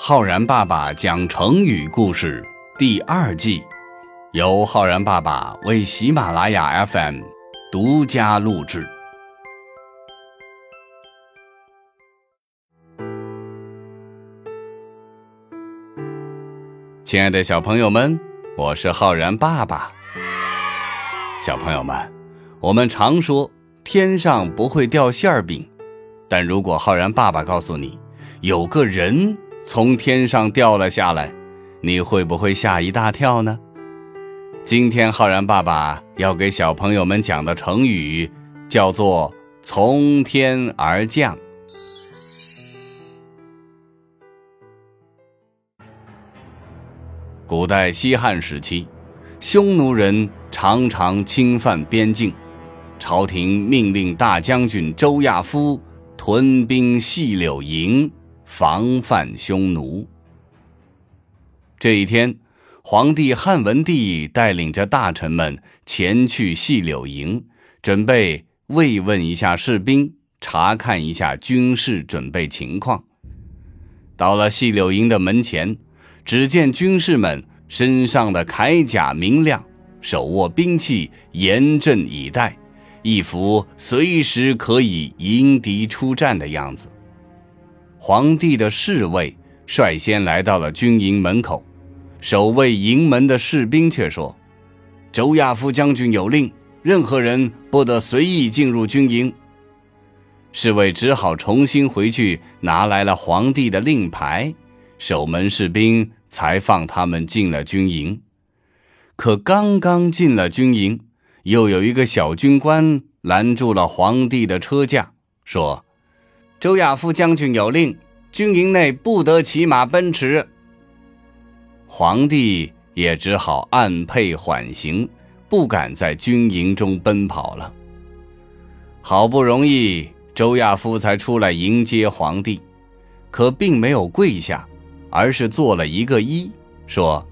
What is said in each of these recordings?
浩然爸爸讲成语故事第二季，由浩然爸爸为喜马拉雅 FM 独家录制。亲爱的小朋友们，我是浩然爸爸。小朋友们，我们常说天上不会掉馅儿饼，但如果浩然爸爸告诉你，有个人从天上掉了下来，你会不会吓一大跳呢？今天浩然爸爸要给小朋友们讲的成语叫做“从天而降”。古代西汉时期，匈奴人常常侵犯边境，朝廷命令大将军周亚夫屯兵细柳营。防范匈奴。这一天，皇帝汉文帝带领着大臣们前去细柳营，准备慰问一下士兵，查看一下军事准备情况。到了细柳营的门前，只见军士们身上的铠甲明亮，手握兵器，严阵以待，一副随时可以迎敌出战的样子。皇帝的侍卫率先来到了军营门口，守卫营门的士兵却说：“周亚夫将军有令，任何人不得随意进入军营。”侍卫只好重新回去拿来了皇帝的令牌，守门士兵才放他们进了军营。可刚刚进了军营，又有一个小军官拦住了皇帝的车驾，说。周亚夫将军有令，军营内不得骑马奔驰。皇帝也只好按配缓行，不敢在军营中奔跑了。好不容易，周亚夫才出来迎接皇帝，可并没有跪下，而是做了一个揖，说：“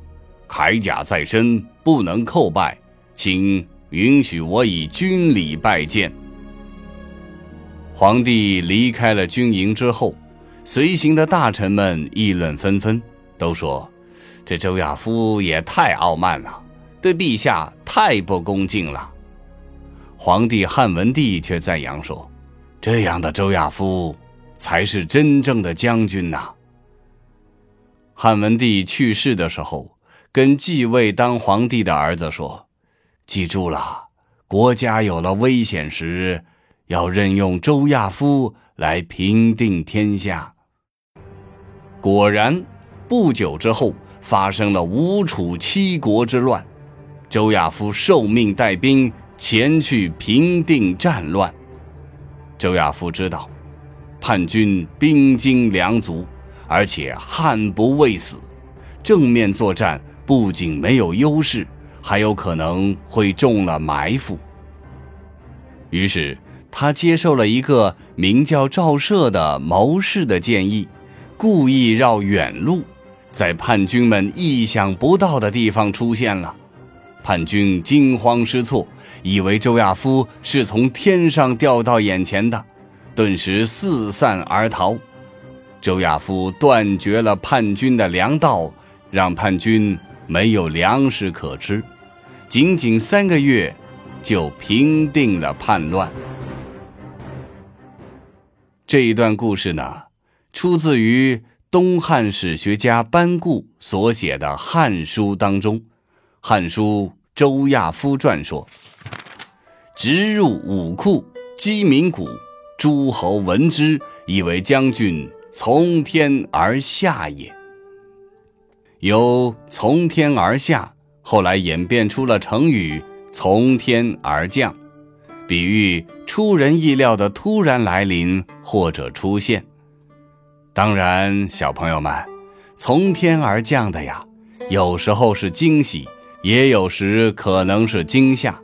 铠甲在身，不能叩拜，请允许我以军礼拜见。”皇帝离开了军营之后，随行的大臣们议论纷纷，都说：“这周亚夫也太傲慢了，对陛下太不恭敬了。”皇帝汉文帝却赞扬说：“这样的周亚夫才是真正的将军呐！”汉文帝去世的时候，跟继位当皇帝的儿子说：“记住了，国家有了危险时。”要任用周亚夫来平定天下。果然，不久之后发生了吴楚七国之乱，周亚夫受命带兵前去平定战乱。周亚夫知道，叛军兵精粮足，而且悍不畏死，正面作战不仅没有优势，还有可能会中了埋伏。于是。他接受了一个名叫赵射的谋士的建议，故意绕远路，在叛军们意想不到的地方出现了。叛军惊慌失措，以为周亚夫是从天上掉到眼前的，顿时四散而逃。周亚夫断绝了叛军的粮道，让叛军没有粮食可吃，仅仅三个月，就平定了叛乱。这一段故事呢，出自于东汉史学家班固所写的《汉书》当中，《汉书·周亚夫传》说：“直入武库，击鸣鼓，诸侯闻之，以为将军从天而下也。”由“从天而下”后来演变出了成语“从天而降”。比喻出人意料的突然来临或者出现。当然，小朋友们，从天而降的呀，有时候是惊喜，也有时可能是惊吓。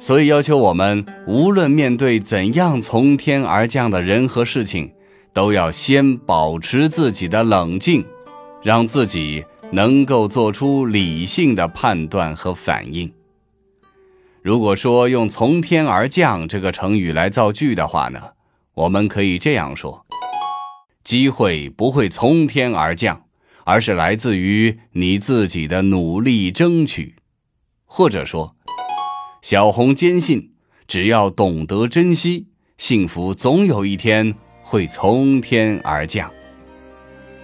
所以要求我们，无论面对怎样从天而降的人和事情，都要先保持自己的冷静，让自己能够做出理性的判断和反应。如果说用“从天而降”这个成语来造句的话呢，我们可以这样说：机会不会从天而降，而是来自于你自己的努力争取。或者说，小红坚信，只要懂得珍惜，幸福总有一天会从天而降。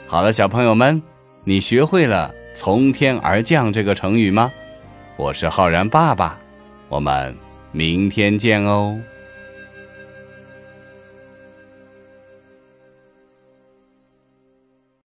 好了，小朋友们，你学会了“从天而降”这个成语吗？我是浩然爸爸，我们明天见哦。